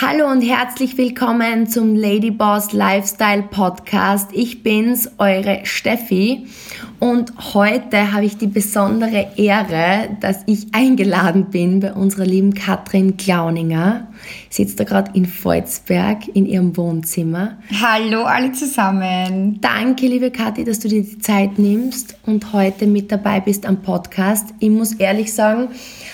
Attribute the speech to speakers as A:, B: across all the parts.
A: Hallo und herzlich willkommen zum Ladyboss Lifestyle Podcast. Ich bin's, eure Steffi. Und heute habe ich die besondere Ehre, dass ich eingeladen bin bei unserer lieben Katrin Klauninger. Sitzt da gerade in Volzberg in ihrem Wohnzimmer.
B: Hallo alle zusammen.
A: Danke, liebe Kathi, dass du dir die Zeit nimmst und heute mit dabei bist am Podcast. Ich muss ehrlich sagen,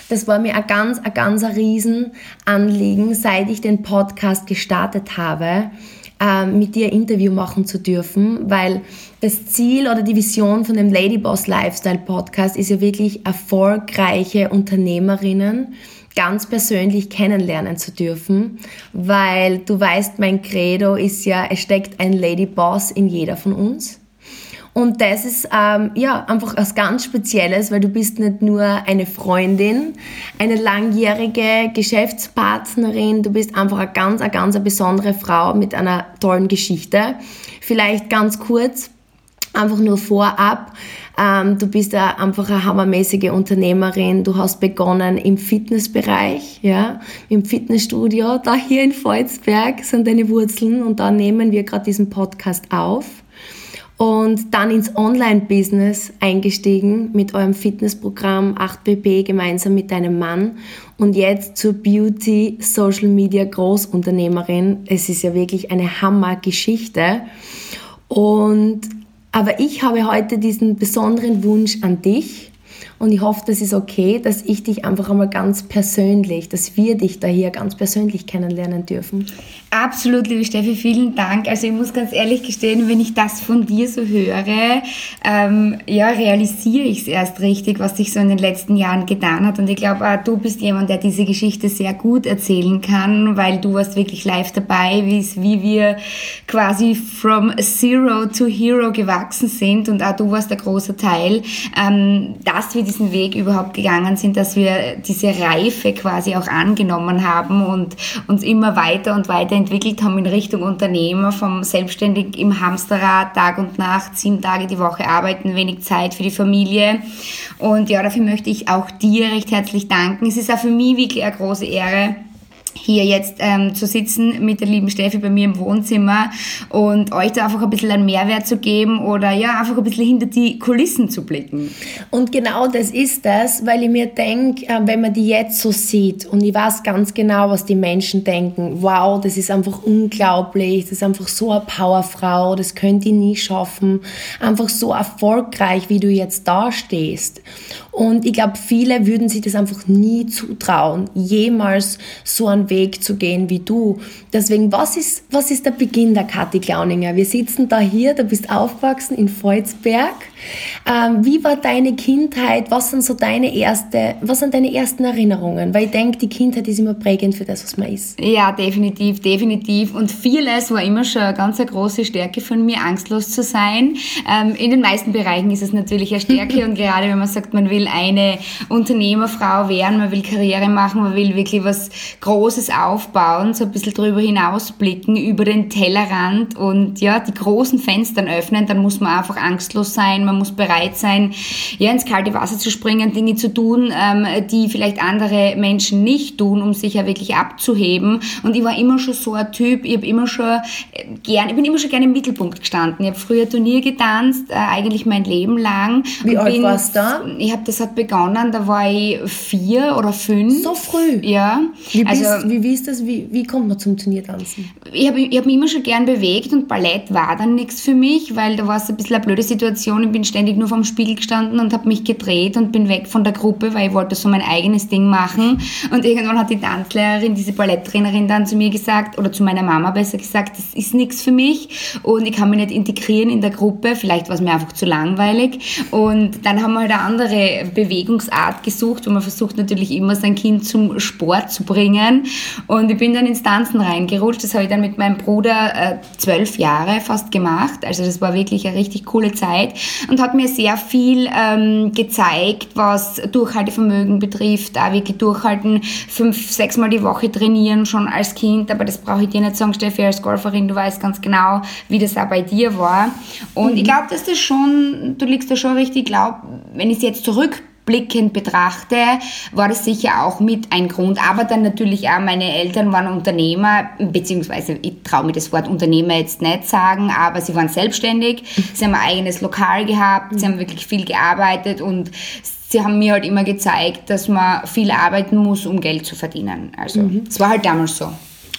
A: das war mir ein ganz, ein ganz ein Riesenanliegen, seit ich den Podcast gestartet habe, äh, mit dir Interview machen zu dürfen, weil das Ziel oder die Vision von dem Ladyboss Lifestyle Podcast ist ja wirklich erfolgreiche Unternehmerinnen ganz persönlich kennenlernen zu dürfen, weil du weißt, mein Credo ist ja, es steckt ein Ladyboss in jeder von uns. Und das ist ähm, ja einfach was ganz Spezielles, weil du bist nicht nur eine Freundin, eine langjährige Geschäftspartnerin, du bist einfach eine ganz, eine ganz eine besondere Frau mit einer tollen Geschichte. Vielleicht ganz kurz, einfach nur vorab. Ähm, du bist ja einfach eine hammermäßige Unternehmerin. Du hast begonnen im Fitnessbereich, ja, im Fitnessstudio. Da hier in Volzberg sind deine Wurzeln und da nehmen wir gerade diesen Podcast auf und dann ins Online-Business eingestiegen mit eurem Fitnessprogramm 8BB gemeinsam mit deinem Mann und jetzt zur Beauty Social Media Großunternehmerin. Es ist ja wirklich eine Hammergeschichte. Und aber ich habe heute diesen besonderen Wunsch an dich und ich hoffe, das ist okay, dass ich dich einfach einmal ganz persönlich, dass wir dich da hier ganz persönlich kennenlernen dürfen.
B: Absolut, liebe Steffi, vielen Dank. Also ich muss ganz ehrlich gestehen, wenn ich das von dir so höre, ähm, ja, realisiere ich es erst richtig, was sich so in den letzten Jahren getan hat. Und ich glaube, du bist jemand, der diese Geschichte sehr gut erzählen kann, weil du warst wirklich live dabei, wie wir quasi from zero to hero gewachsen sind. Und auch du warst der große Teil, ähm, dass wir diesen Weg überhaupt gegangen sind, dass wir diese Reife quasi auch angenommen haben und uns immer weiter und weiter entwickelt haben in Richtung Unternehmer, vom selbstständig im Hamsterrad, Tag und Nacht, sieben Tage die Woche arbeiten, wenig Zeit für die Familie. Und ja, dafür möchte ich auch dir recht herzlich danken. Es ist auch für mich wirklich eine große Ehre, hier jetzt ähm, zu sitzen mit der lieben Steffi bei mir im Wohnzimmer und euch da einfach ein bisschen einen Mehrwert zu geben oder ja, einfach ein bisschen hinter die Kulissen zu blicken.
A: Und genau das ist das, weil ich mir denke, äh, wenn man die jetzt so sieht und ich weiß ganz genau, was die Menschen denken, wow, das ist einfach unglaublich, das ist einfach so eine Powerfrau, das könnt ihr nie schaffen, einfach so erfolgreich, wie du jetzt da stehst. Und ich glaube, viele würden sich das einfach nie zutrauen, jemals so einen Weg zu gehen wie du. Deswegen, was ist, was ist der Beginn der Kathi Klauninger? Wir sitzen da hier, du bist aufgewachsen in Volzberg. Ähm, wie war deine Kindheit? Was sind so deine erste, was sind deine ersten Erinnerungen? Weil ich denke, die Kindheit ist immer prägend für das, was man ist.
B: Ja, definitiv, definitiv. Und vieles war immer schon eine ganz eine große Stärke von mir, angstlos zu sein. Ähm, in den meisten Bereichen ist es natürlich eine Stärke und gerade wenn man sagt, man will eine Unternehmerfrau werden, man will Karriere machen, man will wirklich was Großes aufbauen, so ein bisschen drüber hinausblicken, über den Tellerrand und ja, die großen Fenster öffnen, dann muss man einfach angstlos sein, man man muss bereit sein, ja, ins kalte Wasser zu springen, Dinge zu tun, ähm, die vielleicht andere Menschen nicht tun, um sich ja wirklich abzuheben. Und ich war immer schon so ein Typ, ich habe immer schon äh, gern, ich bin immer schon gerne im Mittelpunkt gestanden. Ich habe früher Turnier getanzt, äh, eigentlich mein Leben lang.
A: Wie alt warst du da?
B: Ich habe das hat begonnen, da war ich vier oder fünf.
A: So früh?
B: Ja.
A: Wie, bist, also, wie, wie ist das, wie, wie kommt man zum Turniertanzen?
B: Ich habe ich hab mich immer schon gern bewegt und Ballett war dann nichts für mich, weil da war es ein bisschen eine blöde Situation. Bin ständig nur vorm Spiegel gestanden und habe mich gedreht und bin weg von der Gruppe, weil ich wollte so mein eigenes Ding machen. Und irgendwann hat die Tanzlehrerin, diese Balletttrainerin dann zu mir gesagt, oder zu meiner Mama besser gesagt, das ist nichts für mich und ich kann mich nicht integrieren in der Gruppe. Vielleicht war es mir einfach zu langweilig. Und dann haben wir halt eine andere Bewegungsart gesucht, wo man versucht natürlich immer sein Kind zum Sport zu bringen. Und ich bin dann ins Tanzen reingerutscht. Das habe ich dann mit meinem Bruder äh, zwölf Jahre fast gemacht. Also das war wirklich eine richtig coole Zeit. Und hat mir sehr viel ähm, gezeigt, was Durchhaltevermögen betrifft. Auch wirklich durchhalten, fünf, sechs Mal die Woche trainieren, schon als Kind. Aber das brauche ich dir nicht sagen, Steffi, als Golferin, du weißt ganz genau, wie das auch bei dir war. Und mhm. ich glaube, dass das schon, du liegst da schon richtig, glaub, wenn ich es jetzt zurück rückblickend betrachte, war das sicher auch mit ein Grund. Aber dann natürlich auch, meine Eltern waren Unternehmer, beziehungsweise ich traue mir das Wort Unternehmer jetzt nicht sagen, aber sie waren selbstständig, sie haben ein eigenes Lokal gehabt, sie haben wirklich viel gearbeitet und sie haben mir halt immer gezeigt, dass man viel arbeiten muss, um Geld zu verdienen. Also es mhm. war halt damals so.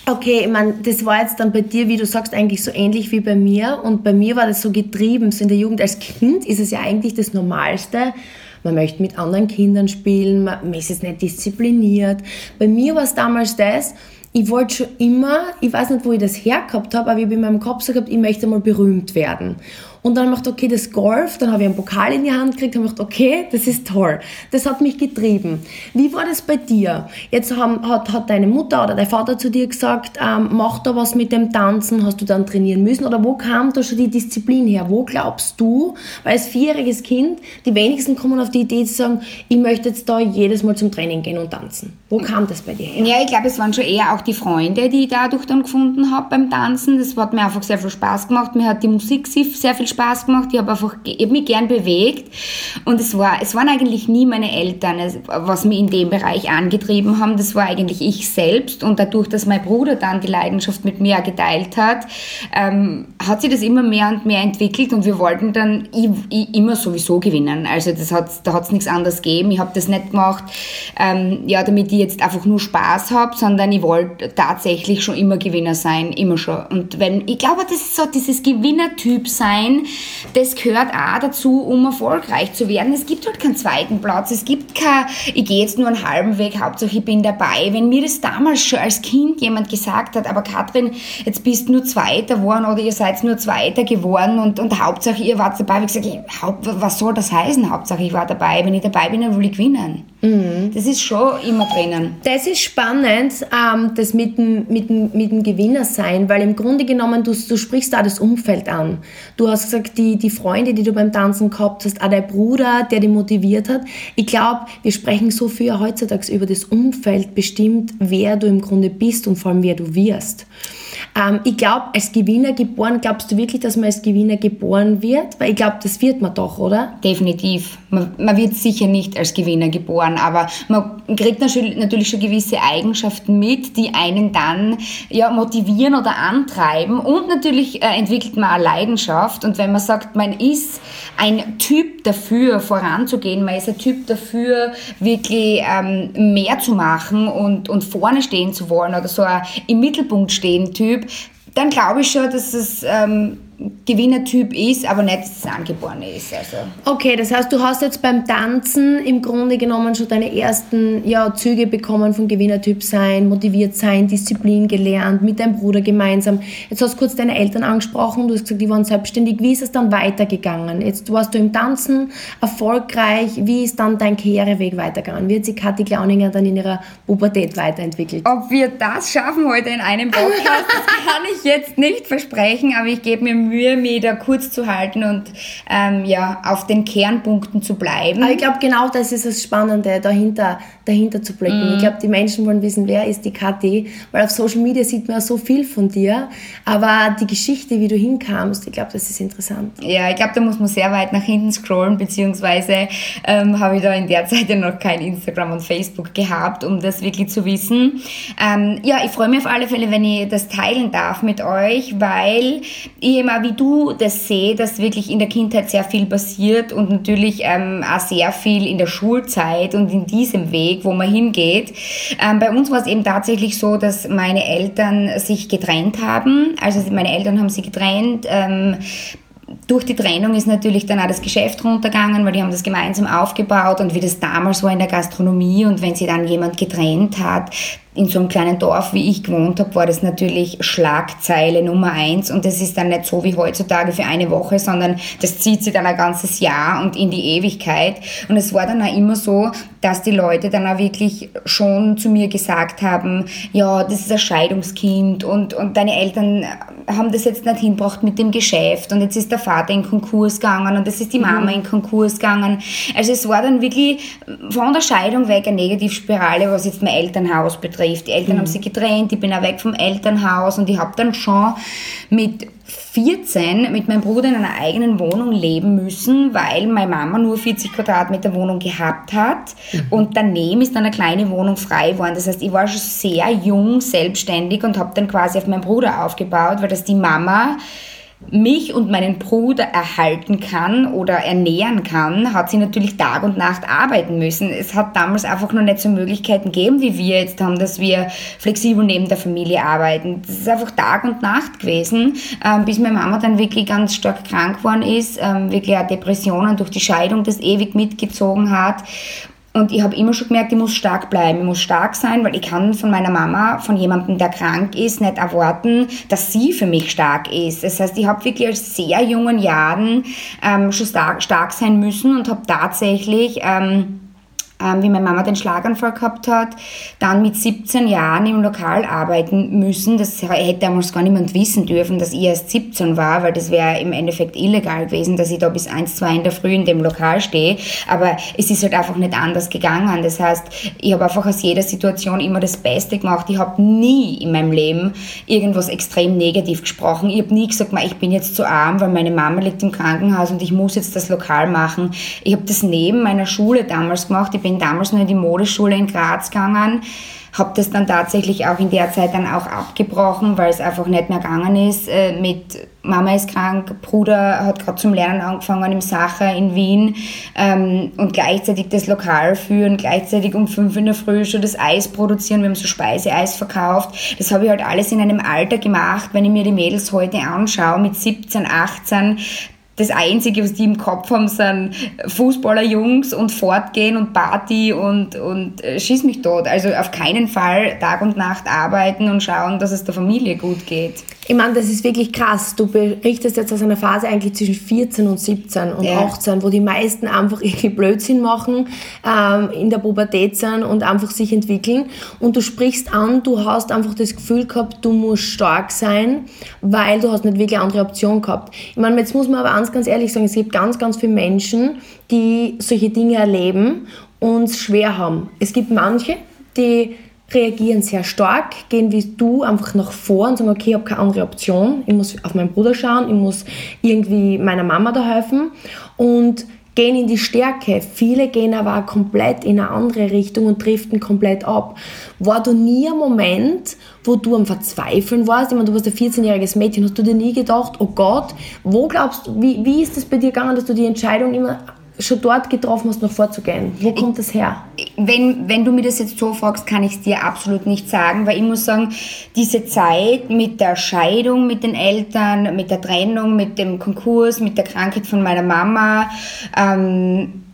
A: Okay, ich meine, das war jetzt dann bei dir, wie du sagst, eigentlich so ähnlich wie bei mir. Und bei mir war das so getrieben. So in der Jugend als Kind ist es ja eigentlich das Normalste. Man möchte mit anderen Kindern spielen, man ist jetzt nicht diszipliniert. Bei mir war es damals das, ich wollte schon immer, ich weiß nicht, wo ich das hergehabt habe, aber ich habe in meinem Kopf so gehabt, ich möchte mal berühmt werden. Und dann gedacht, okay, das Golf, dann habe ich einen Pokal in die Hand gekriegt und habe gedacht, okay, das ist toll. Das hat mich getrieben. Wie war das bei dir? Jetzt haben, hat, hat deine Mutter oder dein Vater zu dir gesagt, ähm, mach da was mit dem Tanzen, hast du dann trainieren müssen? Oder wo kam da schon die Disziplin her? Wo glaubst du, weil als vierjähriges Kind, die wenigsten kommen auf die Idee zu sagen, ich möchte jetzt da jedes Mal zum Training gehen und tanzen. Wo kam das bei dir her?
B: Ja, ich glaube, es waren schon eher auch die Freunde, die ich dadurch dann gefunden habe beim Tanzen. Das hat mir einfach sehr viel Spaß gemacht. Mir hat die Musik sehr viel Spaß gemacht. Ich habe einfach, ich hab mich gern bewegt. Und es war, es waren eigentlich nie meine Eltern, was mich in dem Bereich angetrieben haben. Das war eigentlich ich selbst. Und dadurch, dass mein Bruder dann die Leidenschaft mit mir geteilt hat, ähm, hat sich das immer mehr und mehr entwickelt. Und wir wollten dann ich, ich immer sowieso gewinnen. Also das hat, da hat es nichts anderes gegeben. Ich habe das nicht gemacht, ähm, ja, damit ich jetzt einfach nur Spaß habe, sondern ich wollte tatsächlich schon immer Gewinner sein, immer schon. Und wenn, ich glaube, das ist so dieses Gewinnertyp sein, das gehört auch dazu, um erfolgreich zu werden. Es gibt halt keinen zweiten Platz, es gibt kein, ich gehe jetzt nur einen halben Weg, Hauptsache ich bin dabei. Wenn mir das damals schon als Kind jemand gesagt hat, aber Katrin, jetzt bist du nur Zweiter geworden oder ihr seid nur Zweiter geworden und, und Hauptsache ihr wart dabei, habe ich gesagt, was soll das heißen, Hauptsache ich war dabei. Wenn ich dabei bin, dann will ich gewinnen. Mhm. Das ist schon immer drinnen.
A: Das ist spannend, ähm, das mit dem, mit, dem, mit dem Gewinner sein, weil im Grunde genommen, du, du sprichst da das Umfeld an. Du hast gesagt, die, die Freunde, die du beim Tanzen gehabt hast, auch dein Bruder, der dich motiviert hat. Ich glaube, wir sprechen so viel heutzutage über das Umfeld bestimmt, wer du im Grunde bist und vor allem wer du wirst. Ähm, ich glaube, als Gewinner geboren, glaubst du wirklich, dass man als Gewinner geboren wird? Weil ich glaube, das wird man doch, oder?
B: Definitiv. Man, man, wird sicher nicht als Gewinner geboren, aber man kriegt natürlich schon gewisse Eigenschaften mit, die einen dann ja, motivieren oder antreiben. Und natürlich äh, entwickelt man eine Leidenschaft. Und wenn man sagt, man ist ein Typ dafür, voranzugehen, man ist ein Typ dafür, wirklich ähm, mehr zu machen und, und vorne stehen zu wollen oder so ein im Mittelpunkt stehen Typ, dann glaube ich schon, dass es ähm, Gewinnertyp ist, aber nicht das Angeborene ist. Also.
A: Okay, das heißt, du hast jetzt beim Tanzen im Grunde genommen schon deine ersten ja, Züge bekommen von Gewinnertyp sein, motiviert sein, Disziplin gelernt, mit deinem Bruder gemeinsam. Jetzt hast du kurz deine Eltern angesprochen, du hast gesagt, die waren selbstständig. Wie ist es dann weitergegangen? Jetzt warst du im Tanzen erfolgreich. Wie ist dann dein Karriereweg weitergegangen? Wie hat sich Kathi Klauninger dann in ihrer Pubertät weiterentwickelt?
B: Ob wir das schaffen heute in einem Podcast, das kann ich jetzt nicht versprechen, aber ich gebe mir Mühe, mich da kurz zu halten und ähm, ja, auf den Kernpunkten zu bleiben.
A: Aber ich glaube, genau das ist das Spannende, dahinter, dahinter zu blicken. Mm. Ich glaube, die Menschen wollen wissen, wer ist die Kathi, weil auf Social Media sieht man ja so viel von dir, aber die Geschichte, wie du hinkamst, ich glaube, das ist interessant.
B: Ja, ich glaube, da muss man sehr weit nach hinten scrollen, beziehungsweise ähm, habe ich da in der Zeit ja noch kein Instagram und Facebook gehabt, um das wirklich zu wissen. Ähm, ja, ich freue mich auf alle Fälle, wenn ich das teilen darf mit euch, weil ich immer wie du das sehe, dass wirklich in der Kindheit sehr viel passiert und natürlich ähm, auch sehr viel in der Schulzeit und in diesem Weg, wo man hingeht. Ähm, bei uns war es eben tatsächlich so, dass meine Eltern sich getrennt haben. Also meine Eltern haben sich getrennt. Ähm, durch die Trennung ist natürlich dann auch das Geschäft runtergegangen, weil die haben das gemeinsam aufgebaut und wie das damals war in der Gastronomie und wenn sie dann jemand getrennt hat, in so einem kleinen Dorf, wie ich gewohnt habe, war das natürlich Schlagzeile Nummer eins. Und das ist dann nicht so wie heutzutage für eine Woche, sondern das zieht sich dann ein ganzes Jahr und in die Ewigkeit. Und es war dann auch immer so, dass die Leute dann auch wirklich schon zu mir gesagt haben, ja, das ist ein Scheidungskind und, und deine Eltern haben das jetzt nicht hinbracht mit dem Geschäft und jetzt ist der Vater in Konkurs gegangen und jetzt ist die Mama mhm. in Konkurs gegangen. Also es war dann wirklich von der Scheidung weg eine Negativspirale, was jetzt mein Elternhaus betrifft betrifft. Die Eltern mhm. haben sich getrennt, ich bin auch weg vom Elternhaus und ich habe dann schon mit 14 mit meinem Bruder in einer eigenen Wohnung leben müssen, weil meine Mama nur 40 Quadratmeter Wohnung gehabt hat mhm. und daneben ist dann eine kleine Wohnung frei geworden. Das heißt, ich war schon sehr jung, selbstständig und habe dann quasi auf meinen Bruder aufgebaut, weil das die Mama mich und meinen Bruder erhalten kann oder ernähren kann, hat sie natürlich Tag und Nacht arbeiten müssen. Es hat damals einfach noch nicht so Möglichkeiten gegeben, wie wir jetzt haben, dass wir flexibel neben der Familie arbeiten. Das ist einfach Tag und Nacht gewesen, ähm, bis meine Mama dann wirklich ganz stark krank geworden ist, ähm, wirklich auch Depressionen durch die Scheidung das ewig mitgezogen hat und ich habe immer schon gemerkt, ich muss stark bleiben, ich muss stark sein, weil ich kann von meiner Mama, von jemandem, der krank ist, nicht erwarten, dass sie für mich stark ist. Das heißt, ich habe wirklich als sehr jungen Jahren ähm, schon stark, stark sein müssen und habe tatsächlich... Ähm, ähm, wie meine Mama den Schlaganfall gehabt hat, dann mit 17 Jahren im Lokal arbeiten müssen. Das hätte damals gar niemand wissen dürfen, dass ich erst 17 war, weil das wäre im Endeffekt illegal gewesen, dass ich da bis 1, 2 in der Früh in dem Lokal stehe. Aber es ist halt einfach nicht anders gegangen. Das heißt, ich habe einfach aus jeder Situation immer das Beste gemacht. Ich habe nie in meinem Leben irgendwas extrem negativ gesprochen. Ich habe nie gesagt, ich bin jetzt zu arm, weil meine Mama liegt im Krankenhaus und ich muss jetzt das Lokal machen. Ich habe das neben meiner Schule damals gemacht. Ich bin damals nur in die Modeschule in Graz gegangen, habe das dann tatsächlich auch in der Zeit dann auch abgebrochen, weil es einfach nicht mehr gegangen ist. Äh, mit Mama ist krank, Bruder hat gerade zum Lernen angefangen im Sacher in Wien ähm, und gleichzeitig das Lokal führen, gleichzeitig um fünf in der Früh schon das Eis produzieren. Wir haben so Speiseeis verkauft. Das habe ich halt alles in einem Alter gemacht, wenn ich mir die Mädels heute anschaue, mit 17, 18, das Einzige, was die im Kopf haben, sind Fußballerjungs und Fortgehen und Party und, und äh, schieß mich tot. Also auf keinen Fall Tag und Nacht arbeiten und schauen, dass es der Familie gut geht.
A: Ich meine, das ist wirklich krass. Du berichtest jetzt aus einer Phase eigentlich zwischen 14 und 17 und ja. 18, wo die meisten einfach irgendwie Blödsinn machen, ähm, in der Pubertät sind und einfach sich entwickeln. Und du sprichst an, du hast einfach das Gefühl gehabt, du musst stark sein, weil du hast nicht wirklich eine andere Option gehabt. Ich meine, jetzt muss man aber ganz, ganz ehrlich sagen, es gibt ganz, ganz viele Menschen, die solche Dinge erleben und es schwer haben. Es gibt manche, die reagieren sehr stark, gehen wie du einfach nach vor und sagen, okay, ich habe keine andere Option, ich muss auf meinen Bruder schauen, ich muss irgendwie meiner Mama da helfen und gehen in die Stärke. Viele gehen aber auch komplett in eine andere Richtung und driften komplett ab. War du nie ein Moment, wo du am Verzweifeln warst? Ich meine, du warst ein 14-jähriges Mädchen. Hast du dir nie gedacht, oh Gott, wo glaubst du, wie, wie ist es bei dir gegangen, dass du die Entscheidung immer schon dort getroffen hast, noch vorzugehen? Wo kommt ich, das her?
B: Wenn, wenn du mir das jetzt so fragst, kann ich es dir absolut nicht sagen, weil ich muss sagen, diese Zeit mit der Scheidung mit den Eltern, mit der Trennung, mit dem Konkurs, mit der Krankheit von meiner Mama, ähm,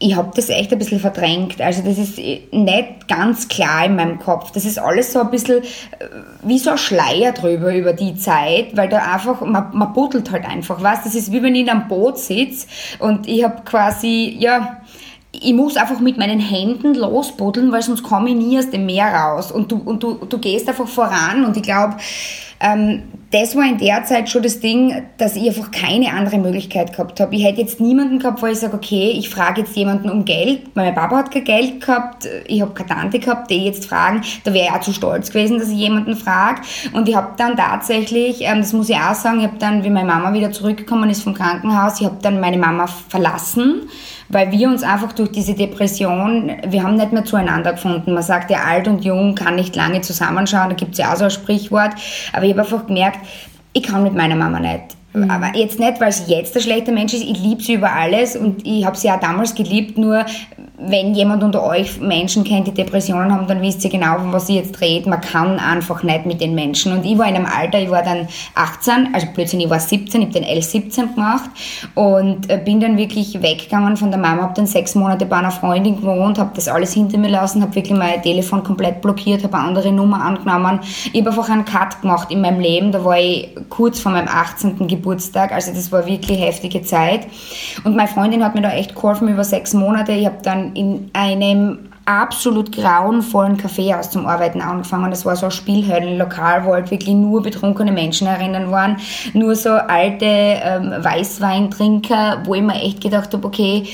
B: ich habe das echt ein bisschen verdrängt. Also das ist nicht ganz klar in meinem Kopf. Das ist alles so ein bisschen äh, wie so ein Schleier drüber über die Zeit, weil da einfach, man, man buddelt halt einfach, was? Das ist wie wenn ich in einem Boot sitze und ich habe quasi, ja, ich muss einfach mit meinen Händen losbuddeln, weil sonst komme ich nie aus dem Meer raus. Und du, und du, du gehst einfach voran und ich glaube, ähm, das war in der Zeit schon das Ding, dass ich einfach keine andere Möglichkeit gehabt habe. Ich hätte jetzt niemanden gehabt, wo ich sage, okay, ich frage jetzt jemanden um Geld. Mein Papa hat kein Geld gehabt, ich habe keine Tante gehabt, die jetzt fragen. Da wäre ich auch zu stolz gewesen, dass ich jemanden frage. Und ich habe dann tatsächlich, ähm, das muss ich auch sagen, ich habe dann, wie meine Mama wieder zurückgekommen ist vom Krankenhaus, ich habe dann meine Mama verlassen weil wir uns einfach durch diese Depression, wir haben nicht mehr zueinander gefunden. Man sagt ja, alt und jung kann nicht lange zusammenschauen, da gibt es ja auch so ein Sprichwort. Aber ich habe einfach gemerkt, ich kann mit meiner Mama nicht. Mhm. Aber jetzt nicht, weil sie jetzt ein schlechter Mensch ist, ich liebe sie über alles und ich habe sie auch damals geliebt, nur wenn jemand unter euch Menschen kennt, die Depressionen haben, dann wisst ihr genau, von was ich jetzt rede. Man kann einfach nicht mit den Menschen. Und ich war in einem Alter, ich war dann 18, also plötzlich ich war 17, ich habe den L17 gemacht und äh, bin dann wirklich weggegangen von der Mama, habe dann sechs Monate bei einer Freundin gewohnt, habe das alles hinter mir lassen, habe wirklich mein Telefon komplett blockiert, habe eine andere Nummer angenommen. Ich habe einfach einen Cut gemacht in meinem Leben. Da war ich kurz vor meinem 18. Geburtstag, also das war wirklich heftige Zeit. Und meine Freundin hat mir da echt geholfen über sechs Monate. Ich habe dann in einem absolut grauenvollen Caféhaus zum Arbeiten angefangen. Das war so ein Spielhöllenlokal, wo halt wirklich nur betrunkene Menschen erinnern waren, nur so alte ähm, Weißweintrinker, wo ich mir echt gedacht habe, okay,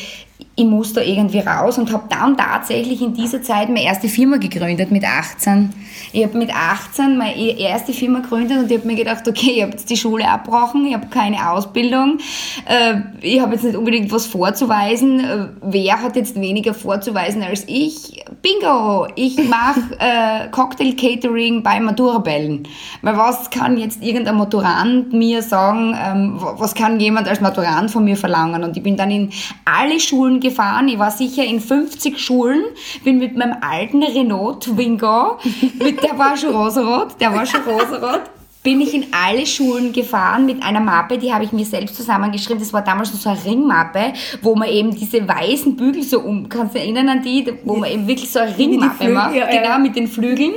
B: ich muss da irgendwie raus und habe dann tatsächlich in dieser Zeit meine erste Firma gegründet mit 18. Ich habe mit 18 meine e-, erste Firma gegründet und ich habe mir gedacht, okay, ich habe jetzt die Schule abgebrochen, ich habe keine Ausbildung, äh, ich habe jetzt nicht unbedingt was vorzuweisen. Äh, wer hat jetzt weniger vorzuweisen als ich? Bingo! Ich mache äh, Cocktail Catering bei Maturabellen. Weil was kann jetzt irgendein Maturant mir sagen, ähm, was kann jemand als Maturant von mir verlangen? Und ich bin dann in alle Schulen gefahren. Ich war sicher in 50 Schulen, bin mit meinem alten Renault Twingo, mit, der war schon rosarot, der war schon rosarot, bin ich in alle Schulen gefahren mit einer Mappe, die habe ich mir selbst zusammengeschrieben. Das war damals so eine Ringmappe, wo man eben diese weißen Bügel so um, kannst du erinnern an die, wo man eben wirklich so eine Ringmappe macht, ja, genau, ja. mit den Flügeln.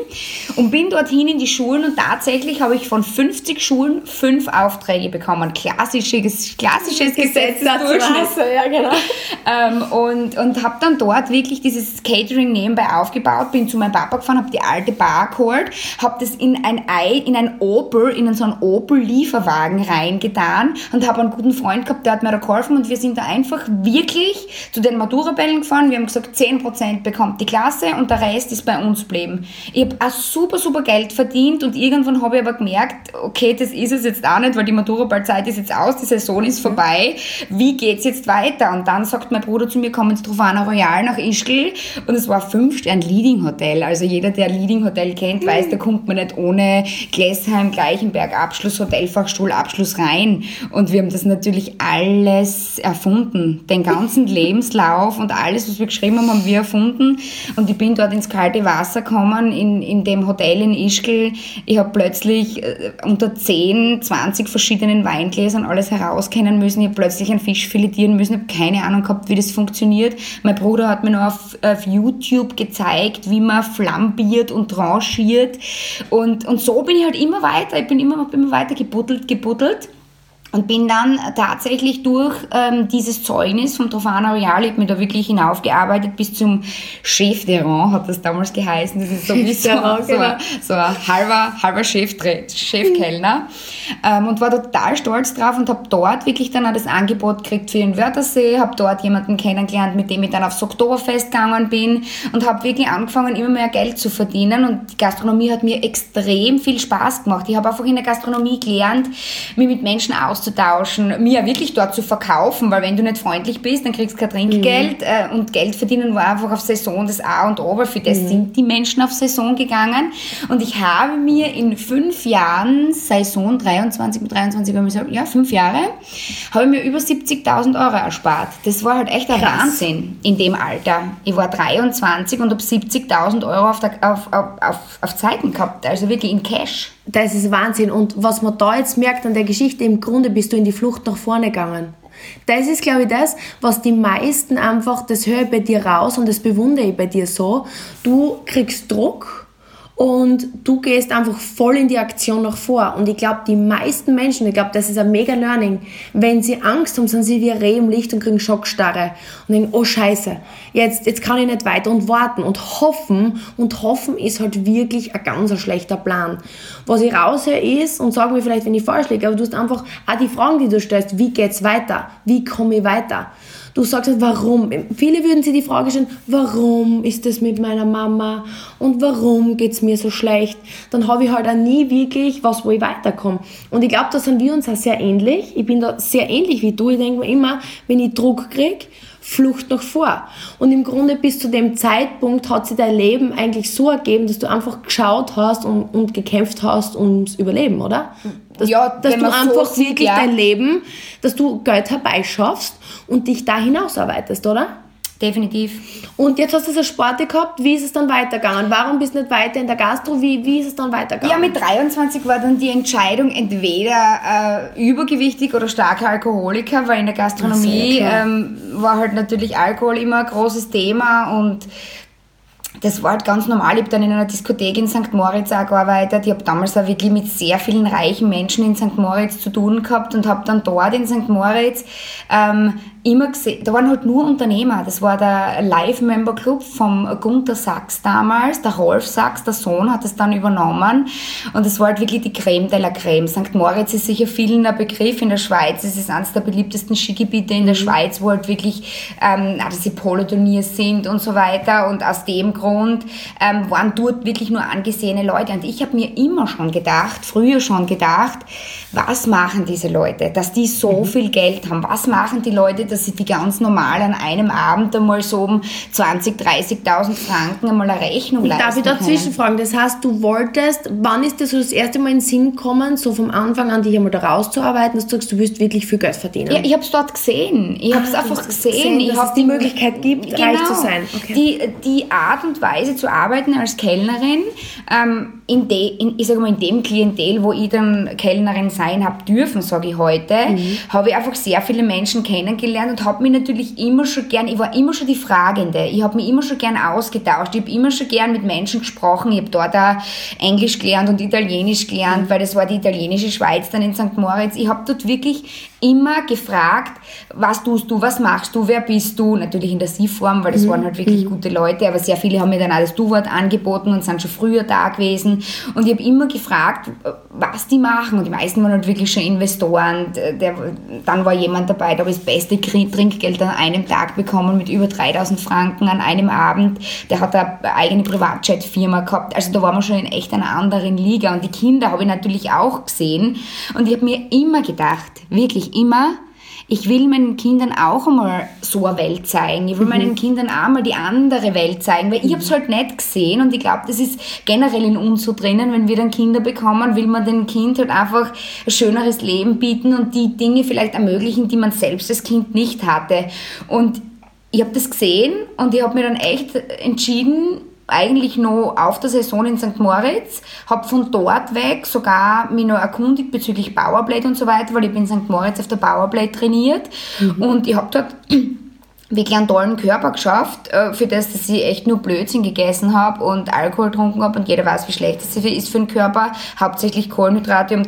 B: Und bin dorthin in die Schulen und tatsächlich habe ich von 50 Schulen fünf Aufträge bekommen. Klassisches, klassisches Gesetzesdurchschnitt. Ja, genau. ähm, und und habe dann dort wirklich dieses Catering nebenbei aufgebaut, bin zu meinem Papa gefahren, habe die alte Bar geholt, habe das in ein Ei, in ein Opel Opel in so einen Opel-Lieferwagen reingetan und habe einen guten Freund gehabt, der hat mir da geholfen und wir sind da einfach wirklich zu den Maturabellen gefahren. Wir haben gesagt, 10% bekommt die Klasse und der Rest ist bei uns geblieben. Ich habe auch super, super Geld verdient und irgendwann habe ich aber gemerkt, okay, das ist es jetzt auch nicht, weil die Maturaballzeit ist jetzt aus, die Saison ist vorbei. Wie geht es jetzt weiter? Und dann sagt mein Bruder zu mir, komm ins Trofana Royal nach Ischgl und es war fünf Stern Leading Hotel. Also jeder, der Leading Hotel kennt, weiß, da kommt man nicht ohne Gläsheim, Reichenberg Abschluss, Hotelfachstuhl Abschluss rein. Und wir haben das natürlich alles erfunden. Den ganzen Lebenslauf und alles, was wir geschrieben haben, haben wir erfunden. Und ich bin dort ins kalte Wasser gekommen, in, in dem Hotel in Ischgl. Ich habe plötzlich äh, unter 10, 20 verschiedenen Weingläsern alles herauskennen müssen. Ich habe plötzlich einen Fisch filetieren müssen. Ich habe keine Ahnung gehabt, wie das funktioniert. Mein Bruder hat mir noch auf, auf YouTube gezeigt, wie man flambiert und tranchiert. Und, und so bin ich halt immer weiter, ich bin immer, immer weiter gebuddelt, gebuddelt. Und bin dann tatsächlich durch ähm, dieses Zeugnis vom Trofana Royal, ich habe mir da wirklich hinaufgearbeitet bis zum Chef de Rang, hat das damals geheißen. Das ist so wie so, so, genau. so ein halber, halber Chef, Chefkellner. Ähm, und war total stolz drauf und habe dort wirklich dann auch das Angebot gekriegt für den Wörthersee, habe dort jemanden kennengelernt, mit dem ich dann aufs Oktoberfest gegangen bin und habe wirklich angefangen, immer mehr Geld zu verdienen. Und die Gastronomie hat mir extrem viel Spaß gemacht. Ich habe einfach in der Gastronomie gelernt, mich mit Menschen auszudrücken auszutauschen, mir wirklich dort zu verkaufen, weil wenn du nicht freundlich bist, dann kriegst du kein Trinkgeld mhm. äh, und Geld verdienen war einfach auf Saison das A und O, weil für das mhm. sind die Menschen auf Saison gegangen und ich habe mir in fünf Jahren, Saison 23 mit 23, ja, fünf Jahre, habe ich mir über 70.000 Euro erspart. Das war halt echt ein Krass. Wahnsinn in dem Alter. Ich war 23 und habe 70.000 Euro auf, der, auf, auf, auf, auf Zeiten gehabt, also wirklich in Cash.
A: Das ist Wahnsinn. Und was man da jetzt merkt an der Geschichte, im Grunde bist du in die Flucht nach vorne gegangen. Das ist, glaube ich, das, was die meisten einfach, das höre ich bei dir raus und das bewundere ich bei dir so. Du kriegst Druck und du gehst einfach voll in die Aktion nach vor. Und ich glaube, die meisten Menschen, ich glaube, das ist ein mega Learning, wenn sie Angst haben, sind sie wie Reh im Licht und kriegen Schockstarre und denken, oh Scheiße, jetzt, jetzt kann ich nicht weiter und warten und hoffen. Und hoffen ist halt wirklich ein ganz schlechter Plan. Was ich raushöre ist, und sag mir vielleicht, wenn ich falsch liege, aber du hast einfach auch die Fragen, die du stellst, wie geht's weiter? Wie komme ich weiter? Du sagst halt, warum? Viele würden sich die Frage stellen, warum ist das mit meiner Mama und warum geht es mir so schlecht? Dann habe ich halt auch nie wirklich was, wo ich weiterkomme. Und ich glaube, da sind wir uns auch sehr ähnlich. Ich bin da sehr ähnlich wie du. Ich denke mir immer, wenn ich Druck kriege, Flucht nach vor. Und im Grunde bis zu dem Zeitpunkt hat sich dein Leben eigentlich so ergeben, dass du einfach geschaut hast und, und gekämpft hast ums Überleben, oder? Dass, ja, dass du einfach so wirklich ja. dein Leben, dass du Geld herbeischaffst und dich da hinausarbeitest, oder?
B: Definitiv.
A: Und jetzt hast du so Sport gehabt, wie ist es dann weitergegangen? Warum bist du nicht weiter in der Gastro? Wie, wie ist es dann weitergegangen?
B: Ja, mit 23 war dann die Entscheidung entweder äh, übergewichtig oder starker Alkoholiker, weil in der Gastronomie ähm, war halt natürlich Alkohol immer ein großes Thema und das war halt ganz normal. Ich habe dann in einer Diskothek in St. Moritz auch gearbeitet. Ich habe damals auch wirklich mit sehr vielen reichen Menschen in St. Moritz zu tun gehabt und habe dann dort in St. Moritz ähm, immer gesehen, da waren halt nur Unternehmer. Das war der Live-Member-Club vom Gunther Sachs damals. Der Rolf Sachs, der Sohn, hat es dann übernommen. Und es war halt wirklich die Creme de la Creme. St. Moritz ist sicher vielen ein Begriff in der Schweiz. Es ist eines der beliebtesten Skigebiete in der mhm. Schweiz, wo halt wirklich ähm, diese Poloturniers sind und so weiter. Und aus dem Grund ähm, waren dort wirklich nur angesehene Leute. Und ich habe mir immer schon gedacht, früher schon gedacht, was machen diese Leute, dass die so mhm. viel Geld haben? Was machen die Leute, dass sie die ganz normal an einem Abend einmal so um 20, 30.000 Franken einmal eine Rechnung leisten
A: Darf ich da zwischenfragen? Das heißt, du wolltest, wann ist dir so das erste Mal in den Sinn gekommen, so vom Anfang an dich einmal da rauszuarbeiten, dass du sagst, du willst wirklich viel Geld verdienen?
B: Ja, ich habe es dort gesehen. Ich habe es ah, einfach gesehen. gesehen.
A: Ich es die Möglichkeit gibt, genau, reich zu sein.
B: Okay. Die, die Art und Weise zu arbeiten als Kellnerin, ähm, in, de, in, ich sage mal, in dem Klientel, wo ich dann Kellnerin sein habe dürfen, sage ich heute, mhm. habe ich einfach sehr viele Menschen kennengelernt und habe mich natürlich immer schon gern, ich war immer schon die Fragende, ich habe mich immer schon gern ausgetauscht, ich habe immer schon gern mit Menschen gesprochen, ich habe dort auch Englisch gelernt und Italienisch gelernt, mhm. weil das war die italienische Schweiz dann in St. Moritz. Ich habe dort wirklich immer gefragt, was tust du, was machst du, wer bist du, natürlich in der Sie-Form, weil das mhm. waren halt wirklich mhm. gute Leute, aber sehr viele haben mir dann auch das Du-Wort angeboten und sind schon früher da gewesen. Und ich habe immer gefragt, was die machen. Und die meisten waren halt wirklich schon Investoren, der, dann war jemand dabei, der habe das beste Trinkgeld an einem Tag bekommen mit über 3000 Franken an einem Abend, der hat eine eigene Privatjet-Firma gehabt, also da waren wir schon in echt einer anderen Liga. Und die Kinder habe ich natürlich auch gesehen. Und ich habe mir immer gedacht, wirklich ich immer, ich will meinen Kindern auch einmal so eine Welt zeigen. Ich will mhm. meinen Kindern auch mal die andere Welt zeigen, weil ich habe es halt nicht gesehen und ich glaube, das ist generell in uns so drinnen, wenn wir dann Kinder bekommen, will man dem Kind halt einfach ein schöneres Leben bieten und die Dinge vielleicht ermöglichen, die man selbst als Kind nicht hatte. Und ich habe das gesehen und ich habe mir dann echt entschieden, eigentlich noch auf der Saison in St. Moritz, habe von dort weg sogar mich noch erkundigt bezüglich Powerblade und so weiter, weil ich bin in St. Moritz auf der Powerblade trainiert mhm. und ich habe dort wirklich einen tollen Körper geschafft, äh, für das, dass ich echt nur Blödsinn gegessen habe und Alkohol getrunken habe und jeder weiß, wie schlecht das ist für den Körper. Hauptsächlich Kohlenhydrate und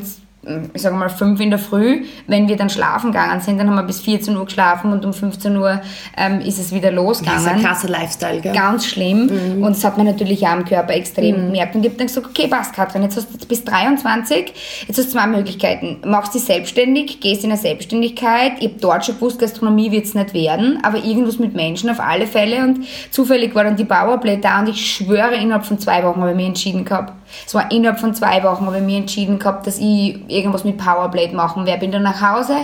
B: ich sage mal, fünf in der Früh. Wenn wir dann schlafen gegangen sind, dann haben wir bis 14 Uhr geschlafen und um 15 Uhr ähm, ist es wieder losgegangen. Das ist
A: ein krasser Lifestyle, gell?
B: Ganz schlimm. Mhm. Und das hat man natürlich auch am Körper extrem mhm. gemerkt. Und ich habe dann gesagt, okay, passt, Katrin, jetzt hast du bis 23, jetzt hast du zwei Möglichkeiten. Machst dich selbstständig, gehst in eine Selbstständigkeit. Ich habe dort schon gewusst, Gastronomie wird es nicht werden, aber irgendwas mit Menschen auf alle Fälle. Und zufällig war dann die Powerplay da und ich schwöre, innerhalb von zwei Wochen habe ich mich entschieden gehabt. Es war innerhalb von zwei Wochen, habe ich mich entschieden gehabt, dass ich irgendwas mit Powerblade machen werde. Bin dann nach Hause,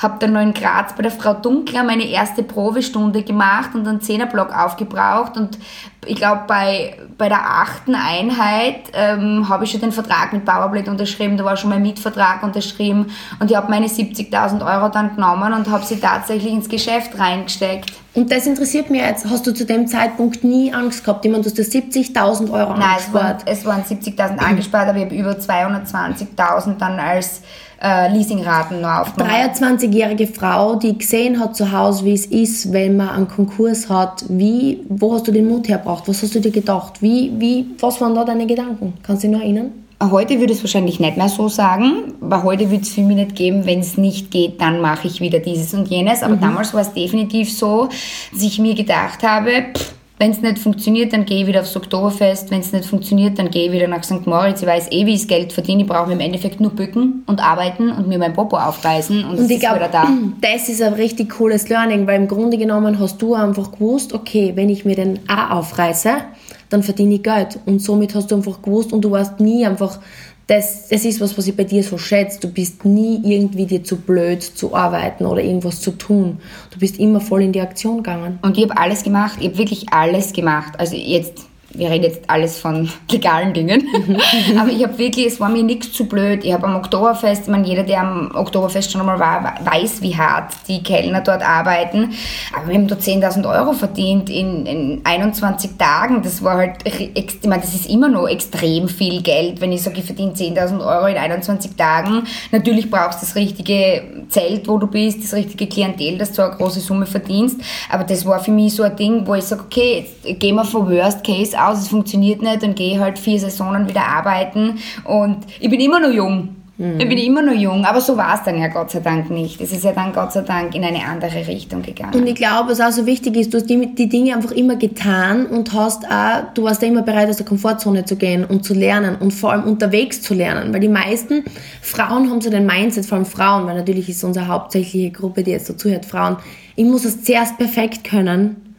B: habe dann noch in Graz bei der Frau Dunkler meine erste Probestunde gemacht und einen Zehnerblock aufgebraucht und ich glaube, bei, bei der achten Einheit ähm, habe ich schon den Vertrag mit Powerblade unterschrieben, da war schon mein Mietvertrag unterschrieben und ich habe meine 70.000 Euro dann genommen und habe sie tatsächlich ins Geschäft reingesteckt.
A: Und das interessiert mich jetzt. Hast du zu dem Zeitpunkt nie Angst gehabt? Ich meine, du hast 70.000 Euro
B: Nein, angespart. Nein, es waren, waren 70.000 angespart, aber ich habe über 220.000 dann als äh, Leasingraten noch aufgenommen.
A: 23-jährige Frau, die gesehen hat zu Hause, wie es ist, wenn man einen Konkurs hat. Wie, wo hast du den Mut hergebracht? Was hast du dir gedacht? Wie, wie, was waren da deine Gedanken? Kannst du dich noch erinnern?
B: Heute würde ich es wahrscheinlich nicht mehr so sagen, weil heute würde es für mich nicht geben, wenn es nicht geht, dann mache ich wieder dieses und jenes. Aber mhm. damals war es definitiv so, dass ich mir gedacht habe, wenn es nicht funktioniert, dann gehe ich wieder aufs Oktoberfest. Wenn es nicht funktioniert, dann gehe ich wieder nach St. Moritz. Ich weiß eh, wie ich Geld verdiene. Ich brauche im Endeffekt nur bücken und arbeiten und mir mein Popo aufreißen und, und
A: ich glaube, da. Das ist ein richtig cooles Learning, weil im Grunde genommen hast du einfach gewusst, okay, wenn ich mir den A aufreiße, dann verdiene ich Geld. Und somit hast du einfach gewusst und du warst nie einfach das, das ist was, was ich bei dir so schätze. Du bist nie irgendwie dir zu blöd zu arbeiten oder irgendwas zu tun. Du bist immer voll in die Aktion gegangen.
B: Und ich habe alles gemacht. Ich habe wirklich alles gemacht. Also jetzt wir reden jetzt alles von legalen Dingen, aber ich habe wirklich, es war mir nichts zu blöd. Ich habe am Oktoberfest, ich meine, jeder, der am Oktoberfest schon einmal war, weiß, wie hart die Kellner dort arbeiten. Aber wir haben dort 10.000 Euro verdient in, in 21 Tagen. Das war halt, ich meine, das ist immer noch extrem viel Geld, wenn ich sage, ich verdiene 10.000 Euro in 21 Tagen. Natürlich brauchst du das richtige Zelt, wo du bist, das richtige Klientel, dass du eine große Summe verdienst. Aber das war für mich so ein Ding, wo ich sage, okay, jetzt gehen wir vom Worst Case aus, es funktioniert nicht, dann gehe ich halt vier Saisonen wieder arbeiten und ich bin immer noch jung. Mhm. Ich bin immer noch jung, aber so war es dann ja Gott sei Dank nicht. Es ist ja dann Gott sei Dank in eine andere Richtung gegangen.
A: Und ich glaube, was auch so wichtig ist, du hast die, die Dinge einfach immer getan und hast auch, du warst ja immer bereit, aus der Komfortzone zu gehen und zu lernen und vor allem unterwegs zu lernen. Weil die meisten Frauen haben so den Mindset, vor allem Frauen, weil natürlich ist unsere hauptsächliche Gruppe, die jetzt so zuhört, Frauen. Ich muss es zuerst perfekt können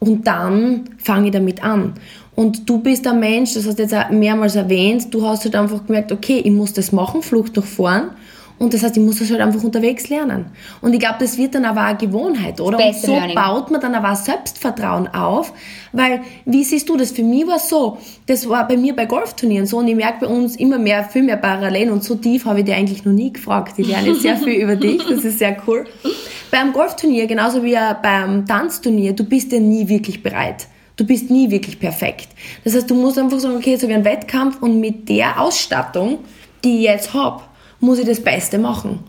A: und dann fange ich damit an. Und du bist ein Mensch, das hast du jetzt auch mehrmals erwähnt, du hast halt einfach gemerkt, okay, ich muss das machen, Flucht nach vorn. Und das heißt, ich muss das halt einfach unterwegs lernen. Und ich glaube, das wird dann aber eine Gewohnheit, oder? Und so Learning. baut man dann aber auch Selbstvertrauen auf. Weil, wie siehst du das? Für mich war es so, das war bei mir bei Golfturnieren so und ich merke bei uns immer mehr, viel mehr Parallelen und so tief habe ich dir eigentlich noch nie gefragt. Ich lerne jetzt sehr viel über dich, das ist sehr cool. Beim Golfturnier, genauso wie beim Tanzturnier, du bist ja nie wirklich bereit. Du bist nie wirklich perfekt. Das heißt, du musst einfach sagen, okay, jetzt habe ich einen Wettkampf und mit der Ausstattung, die ich jetzt habe, muss ich das Beste machen.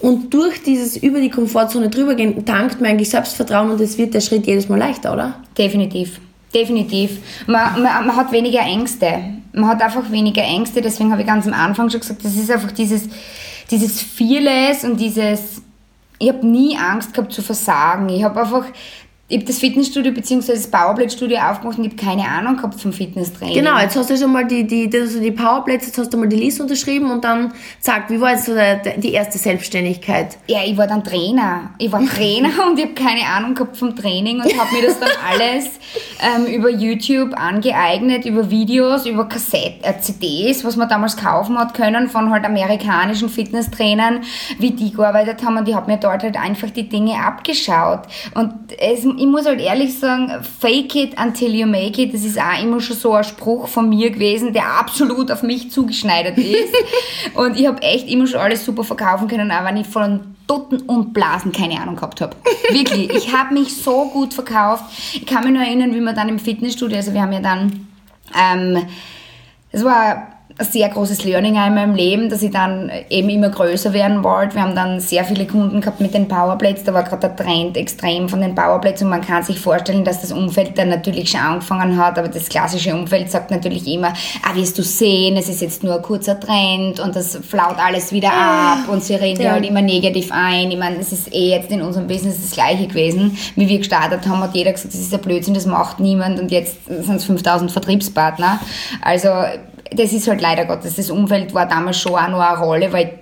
A: Und durch dieses über die Komfortzone drüber gehen, tankt mir eigentlich Selbstvertrauen und es wird der Schritt jedes Mal leichter, oder?
B: Definitiv. Definitiv. Man, man, man, hat weniger Ängste. Man hat einfach weniger Ängste, deswegen habe ich ganz am Anfang schon gesagt, das ist einfach dieses, dieses Fearless und dieses, ich habe nie Angst gehabt zu versagen. Ich habe einfach ich habe das Fitnessstudio bzw. das Powerplate-Studio aufgemacht und ich habe keine Ahnung gehabt vom Fitnesstraining.
A: Genau, jetzt hast du schon mal die, die, also die Powerplates, jetzt hast du mal die Liste unterschrieben und dann zack, wie war jetzt so der, die erste Selbstständigkeit?
B: Ja, ich war dann Trainer. Ich war Trainer und ich habe keine Ahnung gehabt vom Training und habe mir das dann alles ähm, über YouTube angeeignet, über Videos, über Kassett, äh, CDs, was man damals kaufen hat können von halt amerikanischen Fitnesstrainern, wie die gearbeitet haben und ich habe mir dort halt einfach die Dinge abgeschaut. Und es ich muss halt ehrlich sagen, fake it until you make it, das ist auch immer schon so ein Spruch von mir gewesen, der absolut auf mich zugeschneidert ist. und ich habe echt immer schon alles super verkaufen können, auch wenn ich von Dutten und Blasen keine Ahnung gehabt habe. Wirklich, ich habe mich so gut verkauft. Ich kann mich nur erinnern, wie wir dann im Fitnessstudio, also wir haben ja dann, ähm, es war sehr großes Learning in meinem Leben, dass ich dann eben immer größer werden wollte. Wir haben dann sehr viele Kunden gehabt mit den Powerplates. Da war gerade der Trend extrem von den Powerplates und man kann sich vorstellen, dass das Umfeld dann natürlich schon angefangen hat, aber das klassische Umfeld sagt natürlich immer, ah, wirst du sehen, es ist jetzt nur ein kurzer Trend und das flaut alles wieder ab und sie reden ja. halt immer negativ ein. Ich meine, es ist eh jetzt in unserem Business das Gleiche gewesen. Wie wir gestartet haben, hat jeder gesagt, das ist ein Blödsinn, das macht niemand und jetzt sind es 5000 Vertriebspartner. Also das ist halt leider Gottes, das Umfeld war damals schon auch noch eine Rolle, weil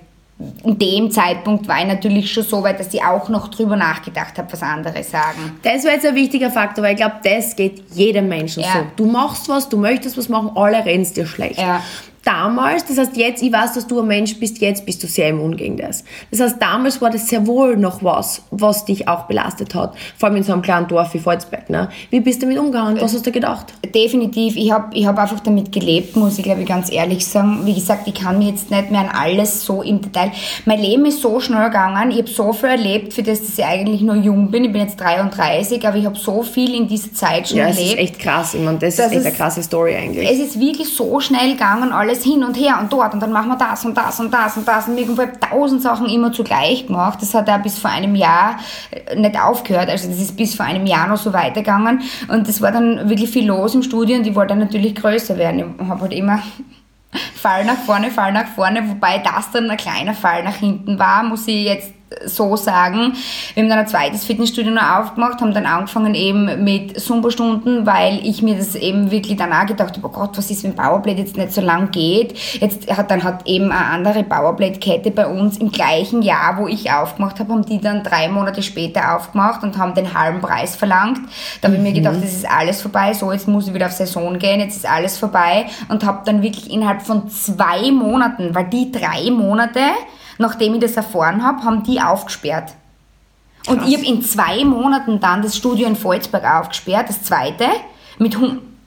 B: in dem Zeitpunkt war ich natürlich schon so weit, dass ich auch noch drüber nachgedacht habe, was andere sagen.
A: Das war jetzt ein wichtiger Faktor, weil ich glaube, das geht jedem Menschen ja. so. Du machst was, du möchtest was machen, alle reden dir schlecht. Ja damals, das heißt jetzt, ich weiß, dass du ein Mensch bist, jetzt bist du sehr immun gegen das. Das heißt, damals war das sehr wohl noch was, was dich auch belastet hat. Vor allem in so einem kleinen Dorf wie Volzberg. Ne? Wie bist du damit umgegangen? Was hast du gedacht?
B: Definitiv. Ich habe ich hab einfach damit gelebt, muss ich glaube ich ganz ehrlich sagen. Wie gesagt, ich kann mir jetzt nicht mehr an alles so im Detail. Mein Leben ist so schnell gegangen. Ich habe so viel erlebt, für das, dass ich eigentlich nur jung bin. Ich bin jetzt 33, aber ich habe so viel in dieser Zeit schon
A: ja,
B: erlebt.
A: Ja, das ist echt krass. Ich meine, das, das ist echt eine krasse Story eigentlich.
B: Es ist wirklich so schnell gegangen, alles alles hin und her und dort und dann machen wir das und das und das und das und ich habe tausend Sachen immer zugleich gemacht. Das hat ja bis vor einem Jahr äh, nicht aufgehört. Also das ist bis vor einem Jahr noch so weitergegangen und das war dann wirklich viel los im Studio und ich wollte dann natürlich größer werden. Ich habe halt immer Fall nach vorne, Fall nach vorne, wobei das dann ein kleiner Fall nach hinten war, muss ich jetzt so sagen. Wir haben dann ein zweites Fitnessstudio noch aufgemacht, haben dann angefangen eben mit Zumba-Stunden, weil ich mir das eben wirklich danach gedacht habe, oh Gott, was ist, wenn Powerblade jetzt nicht so lang geht? Jetzt hat dann hat eben eine andere Powerblade-Kette bei uns im gleichen Jahr, wo ich aufgemacht habe, haben die dann drei Monate später aufgemacht und haben den halben Preis verlangt. Da habe ich mir gedacht, mhm. das ist alles vorbei, so jetzt muss ich wieder auf Saison gehen, jetzt ist alles vorbei und habe dann wirklich innerhalb von zwei Monaten, weil die drei Monate nachdem ich das erfahren habe, haben die aufgesperrt. Und Krass. ich habe in zwei Monaten dann das Studio in Volzberg aufgesperrt, das zweite, mit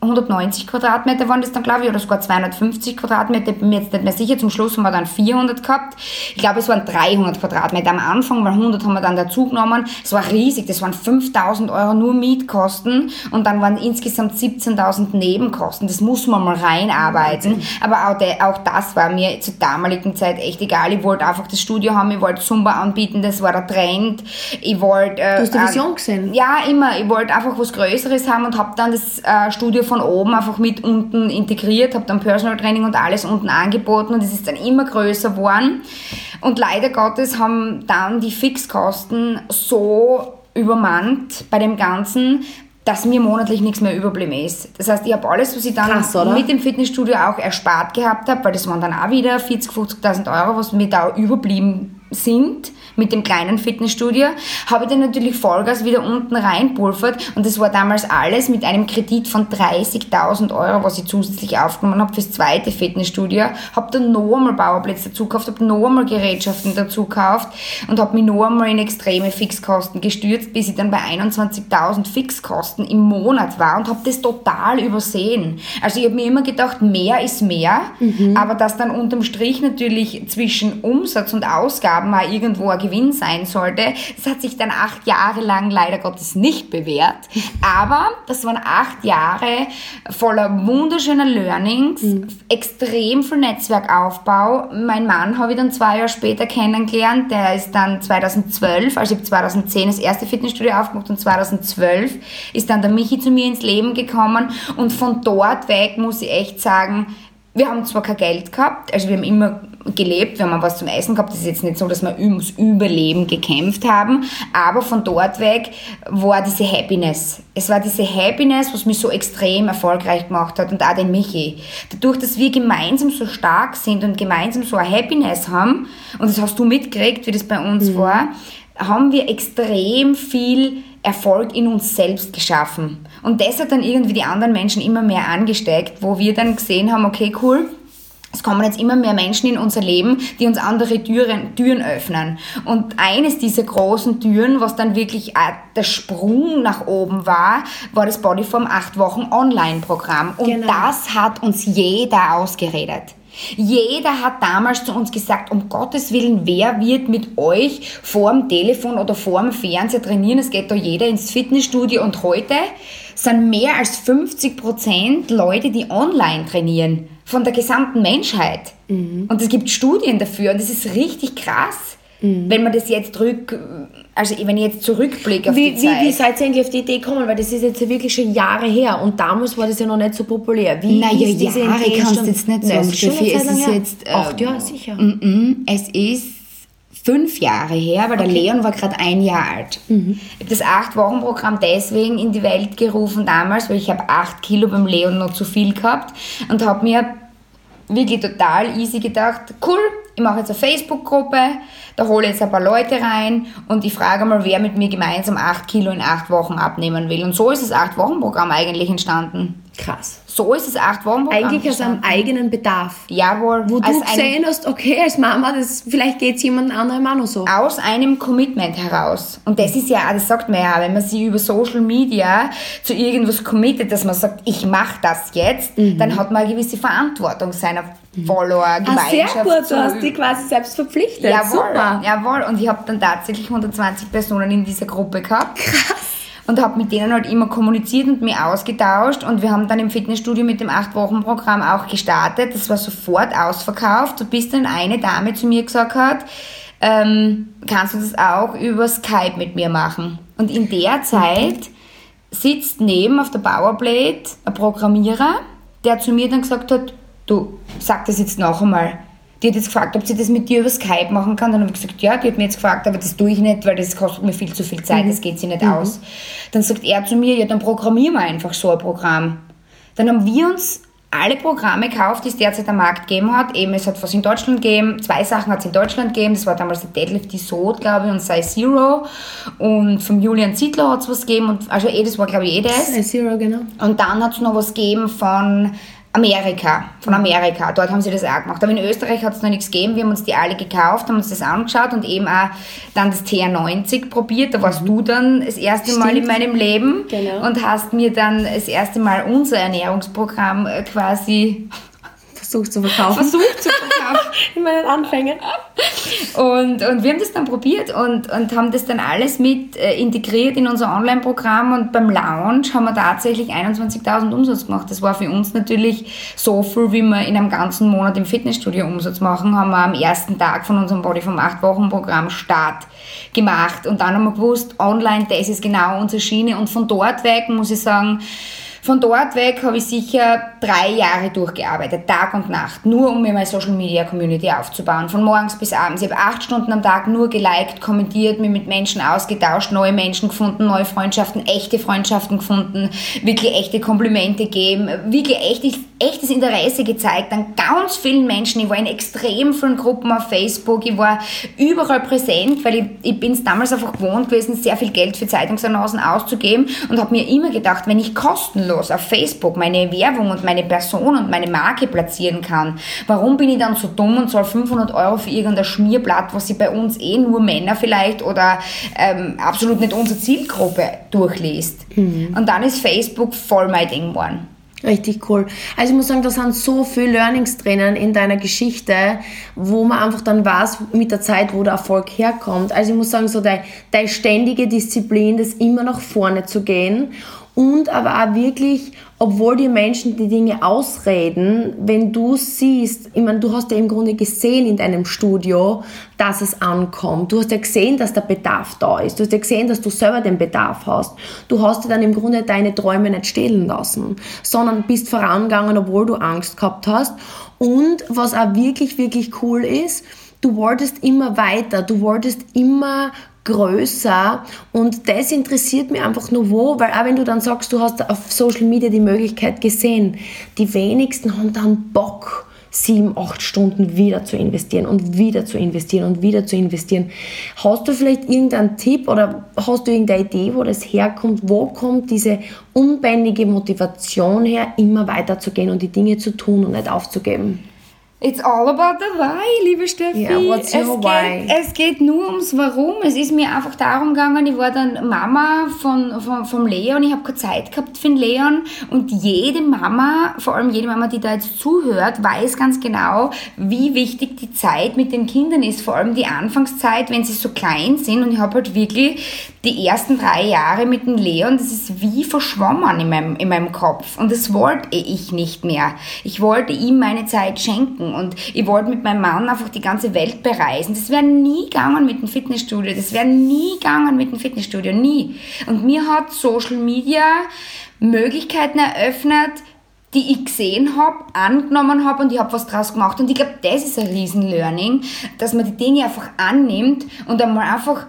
B: 190 Quadratmeter waren das dann, glaube ich, oder sogar 250 Quadratmeter, bin mir jetzt nicht mehr sicher. Zum Schluss haben wir dann 400 gehabt. Ich glaube, es waren 300 Quadratmeter am Anfang, weil 100 haben wir dann dazu genommen. Es war riesig, das waren 5000 Euro nur Mietkosten und dann waren insgesamt 17.000 Nebenkosten. Das muss man mal reinarbeiten. Aber auch, de, auch das war mir zur damaligen Zeit echt egal. Ich wollte einfach das Studio haben, ich wollte Zumba anbieten, das war der Trend. Ich wollte... Äh,
A: du hast die Vision gesehen?
B: Ja, immer. Ich wollte einfach was Größeres haben und habe dann das äh, Studio von oben einfach mit unten integriert, habe dann Personal Training und alles unten angeboten und es ist dann immer größer geworden. Und leider Gottes haben dann die Fixkosten so übermannt bei dem Ganzen, dass mir monatlich nichts mehr überblieben ist. Das heißt, ich habe alles, was ich dann
A: Krass,
B: mit dem Fitnessstudio auch erspart gehabt habe, weil das waren dann auch wieder 40.000, 50.000 Euro, was mir da überblieben sind mit dem kleinen Fitnessstudio, habe ich dann natürlich Vollgas wieder unten reinpulvert und das war damals alles mit einem Kredit von 30.000 Euro, was ich zusätzlich aufgenommen habe fürs zweite Fitnessstudio, habe dann noch einmal Bauerplätze dazu gekauft, habe noch einmal Gerätschaften dazu gekauft und habe mich noch einmal in extreme Fixkosten gestürzt, bis ich dann bei 21.000 Fixkosten im Monat war und habe das total übersehen. Also ich habe mir immer gedacht, mehr ist mehr, mhm. aber dass dann unterm Strich natürlich zwischen Umsatz und Ausgaben auch irgendwo ein Gewinn sein sollte. Das hat sich dann acht Jahre lang leider Gottes nicht bewährt. Aber das waren acht Jahre voller wunderschöner Learnings, mhm. extrem viel Netzwerkaufbau. Mein Mann habe ich dann zwei Jahre später kennengelernt. Der ist dann 2012, also ich habe 2010 das erste Fitnessstudio aufgemacht und 2012 ist dann der Michi zu mir ins Leben gekommen. Und von dort weg muss ich echt sagen, wir haben zwar kein Geld gehabt, also wir haben immer gelebt, wir haben was zum Essen gehabt. Das ist jetzt nicht so, dass wir ums Überleben gekämpft haben, aber von dort weg war diese Happiness. Es war diese Happiness, was mich so extrem erfolgreich gemacht hat und auch den Michi. Dadurch, dass wir gemeinsam so stark sind und gemeinsam so eine Happiness haben, und das hast du mitgekriegt, wie das bei uns mhm. war, haben wir extrem viel Erfolg in uns selbst geschaffen. Und das hat dann irgendwie die anderen Menschen immer mehr angesteckt, wo wir dann gesehen haben, okay, cool, es kommen jetzt immer mehr Menschen in unser Leben, die uns andere Türen, Türen öffnen. Und eines dieser großen Türen, was dann wirklich der Sprung nach oben war, war das Bodyform 8 Wochen Online-Programm. Und genau. das hat uns jeder ausgeredet. Jeder hat damals zu uns gesagt, um Gottes Willen, wer wird mit euch vorm Telefon oder vorm Fernseher trainieren? Es geht da jeder ins Fitnessstudio und heute sind mehr als 50 Prozent Leute, die online trainieren. Von der gesamten Menschheit. Mhm. Und es gibt Studien dafür und das ist richtig krass. Mhm. Wenn man das jetzt rück, also wenn ich jetzt zurückblicke auf
A: wie,
B: die Zeit.
A: Wie, wie seid ihr eigentlich auf die Idee gekommen? Weil das ist jetzt wirklich schon Jahre her und damals war das ja noch nicht so populär. Wie
B: naja, ist diese Jahre kannst du jetzt nicht sagen, Steffi. Es ist jetzt...
A: Ähm, Acht Jahre, sicher.
B: M mm, -m, mm, es ist fünf Jahre her, weil okay. der Leon war gerade ein Jahr alt. Mhm. Ich habe das Acht-Wochen-Programm deswegen in die Welt gerufen damals, weil ich habe acht Kilo beim Leon noch zu viel gehabt und habe mir wirklich total easy gedacht, cool, ich mache jetzt eine Facebook-Gruppe, da hole jetzt ein paar Leute rein und ich frage mal, wer mit mir gemeinsam 8 Kilo in 8 Wochen abnehmen will. Und so ist das 8-Wochen-Programm eigentlich entstanden.
A: Krass.
B: So ist das 8-Wochen-Programm
A: Eigentlich aus einem eigenen Bedarf.
B: Jawohl.
A: Wo du gesehen hast, okay, als Mama, das, vielleicht geht es jemand anderem auch noch so.
B: Aus einem Commitment heraus. Und das ist ja, das sagt man ja, wenn man sich über Social Media zu irgendwas committet, dass man sagt, ich mache das jetzt, mhm. dann hat man eine gewisse Verantwortung seiner Follower, Gemeinschaft.
A: Ah, sehr gut, du hast dich quasi selbst verpflichtet.
B: Jawohl, Super. jawohl. Und ich habe dann tatsächlich 120 Personen in dieser Gruppe gehabt.
A: Krass.
B: Und habe mit denen halt immer kommuniziert und mich ausgetauscht. Und wir haben dann im Fitnessstudio mit dem 8-Wochen-Programm auch gestartet. Das war sofort ausverkauft. Bis dann eine Dame zu mir gesagt hat, ähm, kannst du das auch über Skype mit mir machen? Und in der Zeit sitzt neben auf der Powerplate ein Programmierer, der zu mir dann gesagt hat, du, sag das jetzt noch einmal. Die hat jetzt gefragt, ob sie das mit dir über Skype machen kann. Dann habe ich gesagt, ja, die hat mir jetzt gefragt, aber das tue ich nicht, weil das kostet mir viel zu viel Zeit, mhm. das geht sie nicht mhm. aus. Dann sagt er zu mir, ja, dann programmieren wir einfach so ein Programm. Dann haben wir uns alle Programme gekauft, die es derzeit am Markt gegeben hat. Eben, es hat was in Deutschland gegeben, zwei Sachen hat es in Deutschland gegeben. Das war damals der Deadlift Isot, glaube ich, und Size Zero. Und vom Julian Zietler hat es was gegeben. Und, also eh, das war, glaube ich, eh das.
A: Size Zero, genau.
B: Und dann hat es noch was gegeben von Amerika, von Amerika. Dort haben sie das auch gemacht. Aber in Österreich hat es noch nichts gegeben. Wir haben uns die alle gekauft, haben uns das angeschaut und eben auch dann das TR90 probiert. Da warst mhm. du dann das erste Stimmt. Mal in meinem Leben genau. und hast mir dann das erste Mal unser Ernährungsprogramm äh, quasi
A: versucht zu verkaufen.
B: Versucht zu verkaufen.
A: in meinen Anfängen.
B: Und, und wir haben das dann probiert und, und haben das dann alles mit äh, integriert in unser Online-Programm und beim Launch haben wir tatsächlich 21.000 Umsatz gemacht. Das war für uns natürlich so viel, wie wir in einem ganzen Monat im Fitnessstudio Umsatz machen, haben wir am ersten Tag von unserem Body vom 8-Wochen-Programm Start gemacht und dann haben wir gewusst, online, das ist genau unsere Schiene und von dort weg muss ich sagen, von dort weg habe ich sicher drei Jahre durchgearbeitet, Tag und Nacht, nur um mir meine Social Media Community aufzubauen. Von morgens bis abends. Ich habe acht Stunden am Tag nur geliked, kommentiert, mich mit Menschen ausgetauscht, neue Menschen gefunden, neue Freundschaften, echte Freundschaften gefunden, wirklich echte Komplimente gegeben, wirklich echtes, echtes Interesse gezeigt an ganz vielen Menschen. Ich war in extrem vielen Gruppen auf Facebook, ich war überall präsent, weil ich, ich bin es damals einfach gewohnt gewesen, sehr viel Geld für Zeitungsannoncen auszugeben und habe mir immer gedacht, wenn ich kostenlos auf Facebook meine Werbung und meine Person und meine Marke platzieren kann, warum bin ich dann so dumm und zahle 500 Euro für irgendein Schmierblatt, was sie bei uns eh nur Männer vielleicht oder ähm, absolut nicht unsere Zielgruppe durchliest? Mhm. Und dann ist Facebook voll mein Ding geworden.
A: Richtig cool. Also ich muss sagen, da sind so viele Learnings drinnen in deiner Geschichte, wo man einfach dann weiß mit der Zeit, wo der Erfolg herkommt. Also ich muss sagen, so deine, deine ständige Disziplin, das immer nach vorne zu gehen und aber auch wirklich, obwohl die Menschen die Dinge ausreden, wenn du siehst, ich meine, du hast ja im Grunde gesehen in deinem Studio, dass es ankommt. Du hast ja gesehen, dass der Bedarf da ist. Du hast ja gesehen, dass du selber den Bedarf hast. Du hast dir dann im Grunde deine Träume nicht stehlen lassen, sondern bist vorangegangen, obwohl du Angst gehabt hast. Und was auch wirklich, wirklich cool ist, du wolltest immer weiter, du wolltest immer größer und das interessiert mich einfach nur wo, weil auch wenn du dann sagst, du hast auf Social Media die Möglichkeit gesehen, die wenigsten haben dann Bock, sieben, acht Stunden wieder zu investieren und wieder zu investieren und wieder zu investieren. Hast du vielleicht irgendeinen Tipp oder hast du irgendeine Idee, wo das herkommt? Wo kommt diese unbändige Motivation her, immer weiterzugehen und die Dinge zu tun und nicht aufzugeben?
B: It's all about the why, liebe Steffi.
A: Yeah, what's your
B: es
A: why?
B: Geht, es geht nur ums Warum. Es ist mir einfach darum gegangen, ich war dann Mama von, von, vom Leon, ich habe keine Zeit gehabt für den Leon und jede Mama, vor allem jede Mama, die da jetzt zuhört, weiß ganz genau, wie wichtig die Zeit mit den Kindern ist, vor allem die Anfangszeit, wenn sie so klein sind und ich habe halt wirklich die ersten drei Jahre mit dem Leon, das ist wie verschwommen in meinem, in meinem Kopf und das wollte ich nicht mehr. Ich wollte ihm meine Zeit schenken und ich wollte mit meinem Mann einfach die ganze Welt bereisen. Das wäre nie gegangen mit dem Fitnessstudio. Das wäre nie gegangen mit dem Fitnessstudio. Nie. Und mir hat Social Media Möglichkeiten eröffnet, die ich gesehen habe, angenommen habe und ich habe was draus gemacht. Und ich glaube, das ist ein Riesen-Learning, dass man die Dinge einfach annimmt und einmal einfach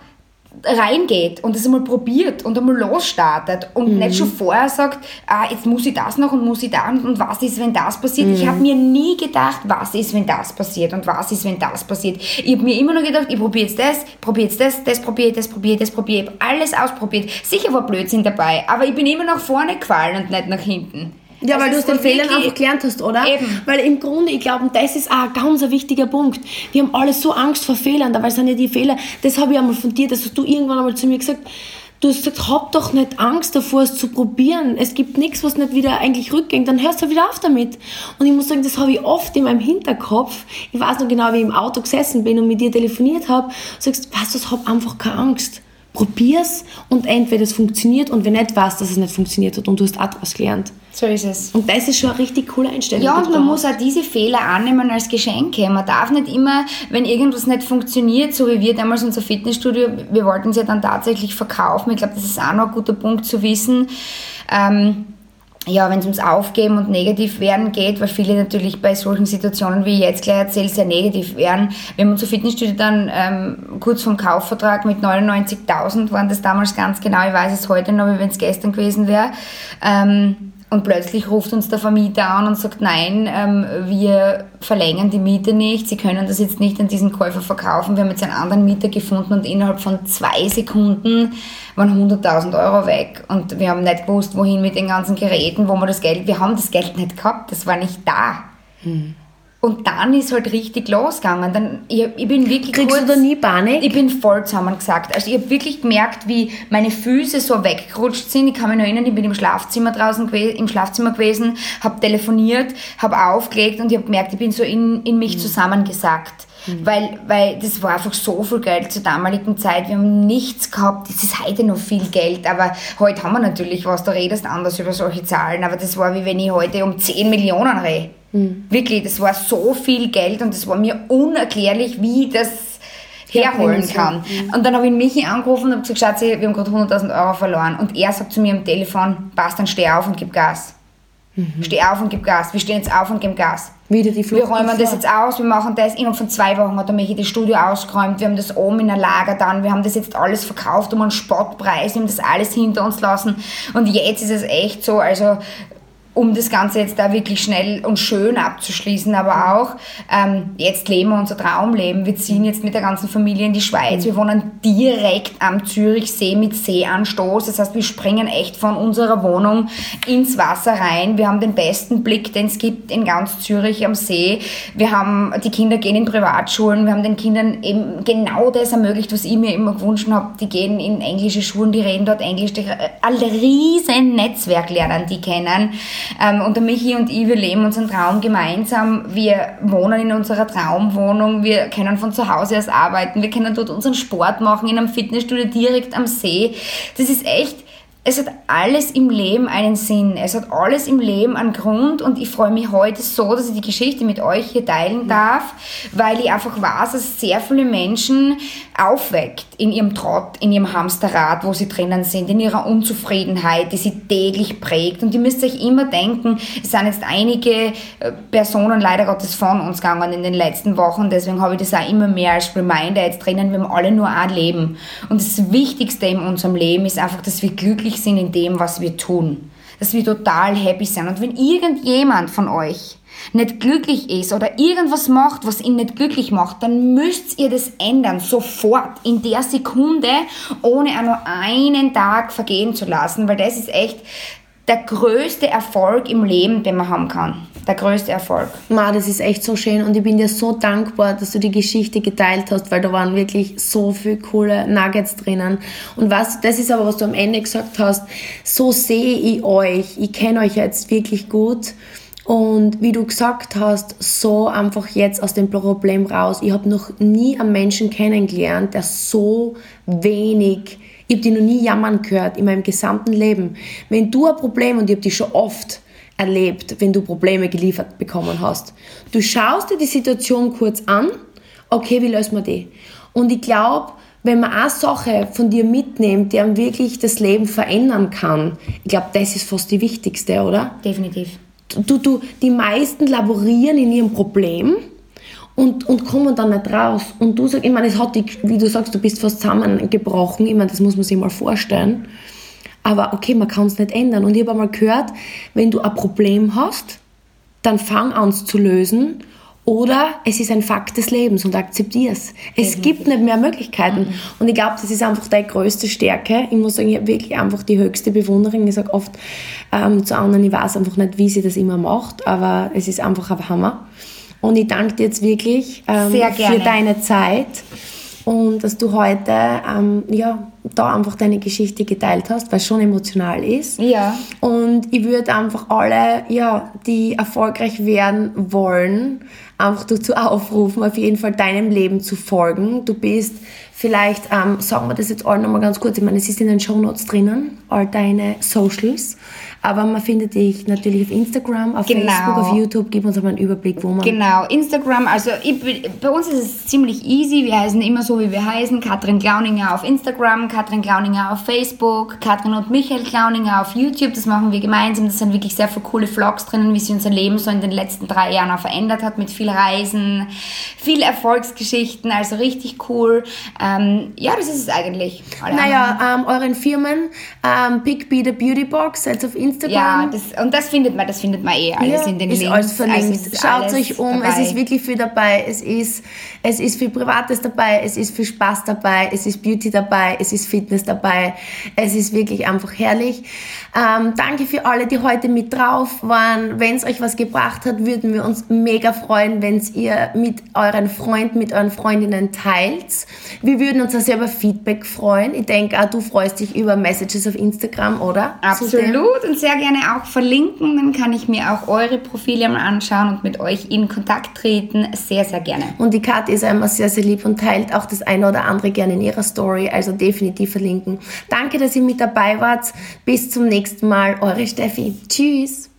B: reingeht und es einmal probiert und einmal losstartet und mhm. nicht schon vorher sagt, ah, jetzt muss ich das noch und muss ich da und was ist, wenn das passiert. Mhm. Ich habe mir nie gedacht, was ist, wenn das passiert und was ist, wenn das passiert. Ich habe mir immer nur gedacht, ich probiere jetzt das, probiere jetzt das, das probiere ich, das probiere ich, das probiere ich. alles ausprobiert. Sicher war Blödsinn dabei, aber ich bin immer nach vorne gefallen und nicht nach hinten.
A: Ja, weil du aus den Fehlern einfach gelernt hast, oder? Eben. Weil im Grunde, ich glaube, das ist auch ein ganz wichtiger Punkt. Wir haben alle so Angst vor Fehlern, dabei sind ja die Fehler, das habe ich einmal von dir, das hast du irgendwann einmal zu mir gesagt, du hast gesagt, hab doch nicht Angst davor, es zu probieren. Es gibt nichts, was nicht wieder eigentlich rückgängt, dann hörst du wieder auf damit. Und ich muss sagen, das habe ich oft in meinem Hinterkopf. Ich weiß noch genau, wie ich im Auto gesessen bin und mit dir telefoniert habe. Sagst, weißt du, hab einfach keine Angst probier's und entweder es funktioniert und wenn nicht, weißt dass es nicht funktioniert hat und du hast auch daraus gelernt.
B: So ist es.
A: Und das ist schon eine richtig coole Einstellung.
B: Ja, und man muss auch diese Fehler annehmen als Geschenke. Man darf nicht immer, wenn irgendwas nicht funktioniert, so wie wir damals unser Fitnessstudio, wir wollten es ja dann tatsächlich verkaufen. Ich glaube, das ist auch noch ein guter Punkt zu wissen. Ähm, ja, wenn es ums Aufgeben und negativ werden geht, weil viele natürlich bei solchen Situationen, wie ich jetzt gleich erzähle, sehr negativ werden. Wir haben unser Fitnessstudio dann ähm, kurz vom Kaufvertrag mit 99.000 waren das damals ganz genau, ich weiß es heute noch, wie wenn es gestern gewesen wäre. Ähm, Und plötzlich ruft uns der Vermieter an und sagt, nein, ähm, wir verlängern die Miete nicht, Sie können das jetzt nicht an diesen Käufer verkaufen. Wir haben jetzt einen anderen Mieter gefunden und innerhalb von zwei Sekunden waren 100.000 Euro weg. Und wir haben nicht gewusst, wohin mit den ganzen Geräten, wo wir das Geld, wir haben das Geld nicht gehabt, das war nicht da. Hm. Und dann ist halt richtig losgegangen. Dann, ich, ich bin wirklich
A: Kriegst kurz, du da nie Panik?
B: Ich bin voll zusammengesagt. Also ich habe wirklich gemerkt, wie meine Füße so weggerutscht sind. Ich kann mich noch erinnern, ich bin im Schlafzimmer draußen gewesen, im Schlafzimmer gewesen, habe telefoniert, habe aufgelegt und ich habe gemerkt, ich bin so in, in mich mhm. zusammengesackt. Mhm. Weil, weil das war einfach so viel Geld zur damaligen Zeit. Wir haben nichts gehabt. Das ist heute noch viel Geld. Aber heute haben wir natürlich was. Da redest anders über solche Zahlen. Aber das war wie wenn ich heute um 10 Millionen rede. Mhm. Wirklich, das war so viel Geld und es war mir unerklärlich, wie das herholen kann. Mhm. Und dann habe ich Michi angerufen und habe gesagt, Schatzi, wir haben gerade 100.000 Euro verloren. Und er sagt zu mir am Telefon, passt, dann steh auf und gib Gas. Mhm. Steh auf und gib Gas. Wir stehen jetzt auf und geben Gas.
A: Wieder die Flucht
B: wir räumen das jetzt aus, wir machen das. Innerhalb von zwei Wochen hat der Michi das Studio ausgeräumt. Wir haben das oben in ein Lager dann. Wir haben das jetzt alles verkauft um einen Spottpreis. Wir haben das alles hinter uns lassen. Und jetzt ist es echt so, also um das Ganze jetzt da wirklich schnell und schön abzuschließen, aber auch ähm, jetzt leben wir unser Traumleben. Wir ziehen jetzt mit der ganzen Familie in die Schweiz. Wir wohnen direkt am Zürichsee mit Seeanstoß. Das heißt, wir springen echt von unserer Wohnung ins Wasser rein. Wir haben den besten Blick, den es gibt in ganz Zürich am See. Wir haben, die Kinder gehen in Privatschulen. Wir haben den Kindern eben genau das ermöglicht, was ich mir immer gewünscht habe. Die gehen in englische Schulen, die reden dort Englisch. Die, ein riesen Netzwerk lernen die kennen. Ähm, und der Michi und ich, wir leben unseren Traum gemeinsam. Wir wohnen in unserer Traumwohnung. Wir können von zu Hause aus arbeiten. Wir können dort unseren Sport machen in einem Fitnessstudio direkt am See. Das ist echt es hat alles im Leben einen Sinn. Es hat alles im Leben einen Grund und ich freue mich heute so, dass ich die Geschichte mit euch hier teilen darf, weil ich einfach weiß, dass es sehr viele Menschen aufweckt in ihrem Trott, in ihrem Hamsterrad, wo sie drinnen sind, in ihrer Unzufriedenheit, die sie täglich prägt. Und ihr müsst euch immer denken, es sind jetzt einige äh, Personen leider Gottes von uns gegangen in den letzten Wochen, deswegen habe ich das auch immer mehr als Reminder jetzt drinnen, wir haben alle nur ein Leben. Und das Wichtigste in unserem Leben ist einfach, dass wir glücklich glücklich sind in dem, was wir tun. Dass wir total happy sind. Und wenn irgendjemand von euch nicht glücklich ist oder irgendwas macht, was ihn nicht glücklich macht, dann müsst ihr das ändern, sofort, in der Sekunde, ohne auch nur einen Tag vergehen zu lassen, weil das ist echt der größte Erfolg im Leben, den man haben kann. Der größte Erfolg.
A: Ma, das ist echt so schön und ich bin dir so dankbar, dass du die Geschichte geteilt hast, weil da waren wirklich so viele coole Nuggets drinnen. Und was, das ist aber, was du am Ende gesagt hast, so sehe ich euch. Ich kenne euch jetzt wirklich gut. Und wie du gesagt hast, so einfach jetzt aus dem Problem raus. Ich habe noch nie einen Menschen kennengelernt, der so wenig ich habe die noch nie jammern gehört in meinem gesamten Leben. Wenn du ein Problem, und ich habe die schon oft erlebt, wenn du Probleme geliefert bekommen hast, du schaust dir die Situation kurz an, okay, wie lösen wir die? Und ich glaube, wenn man eine Sache von dir mitnimmt, die einem wirklich das Leben verändern kann, ich glaube, das ist fast die wichtigste, oder?
B: Definitiv.
A: Du, du, die meisten laborieren in ihrem Problem und, und kommen dann nicht raus. Und du sagst, ich meine, es hat dich, wie du sagst, du bist fast zusammengebrochen. Ich meine, das muss man sich mal vorstellen. Aber okay, man kann es nicht ändern. Und ich habe einmal gehört, wenn du ein Problem hast, dann fang an es zu lösen. Oder es ist ein Fakt des Lebens und akzeptier es. Es gibt nicht mehr Möglichkeiten. Mhm. Und ich glaube, das ist einfach deine größte Stärke. Ich muss sagen, ich habe wirklich einfach die höchste Bewunderung. Ich sage oft ähm, zu anderen, ich weiß einfach nicht, wie sie das immer macht, aber es ist einfach ein Hammer. Und ich danke dir jetzt wirklich ähm, für deine Zeit und dass du heute ähm, ja, da einfach deine Geschichte geteilt hast, weil es schon emotional ist.
B: Ja.
A: Und ich würde einfach alle, ja, die erfolgreich werden wollen, einfach dazu aufrufen, auf jeden Fall deinem Leben zu folgen. Du bist vielleicht, ähm, sagen wir das jetzt all nochmal ganz kurz, ich meine, es ist in den Show Notes drinnen, all deine Socials. Aber man findet dich natürlich auf Instagram, auf genau. Facebook, auf YouTube. Gib uns aber einen Überblick, wo man.
B: Genau, Instagram. Also ich, bei uns ist es ziemlich easy. Wir heißen immer so, wie wir heißen. Katrin Glauninger auf Instagram, Katrin Klauninger auf Facebook, Katrin und Michael Klauninger auf YouTube. Das machen wir gemeinsam. Das sind wirklich sehr viele coole Vlogs drinnen, wie sich unser Leben so in den letzten drei Jahren auch verändert hat, mit viel Reisen, viel Erfolgsgeschichten, also richtig cool. Ähm, ja, das ist es eigentlich.
A: Alle naja, ähm, euren Firmen, ähm, Pick Be the Beauty Box, seid auf Instagram.
B: Ja, das, und das findet man, das findet man eh alles ja, in den
A: ist
B: Links.
A: Alles verlinkt. Also Schaut euch um, dabei. es ist wirklich viel dabei. Es ist, es ist viel Privates dabei, es ist viel Spaß dabei, es ist Beauty dabei, es ist Fitness dabei. Es ist wirklich einfach herrlich. Ähm, danke für alle, die heute mit drauf waren. Wenn es euch was gebracht hat, würden wir uns mega freuen, wenn ihr mit euren Freunden, mit euren Freundinnen teilt. Wir würden uns auch selber Feedback freuen. Ich denke auch, du freust dich über Messages auf Instagram, oder?
B: Absolut und sehr gerne auch verlinken. Dann kann ich mir auch eure Profile mal anschauen und mit euch in Kontakt treten. Sehr, sehr gerne.
A: Und die Karte ist einmal sehr, sehr lieb und teilt auch das eine oder andere gerne in ihrer Story. Also definitiv verlinken. Danke, dass ihr mit dabei wart. Bis zum nächsten Mal. Eure Steffi. Tschüss.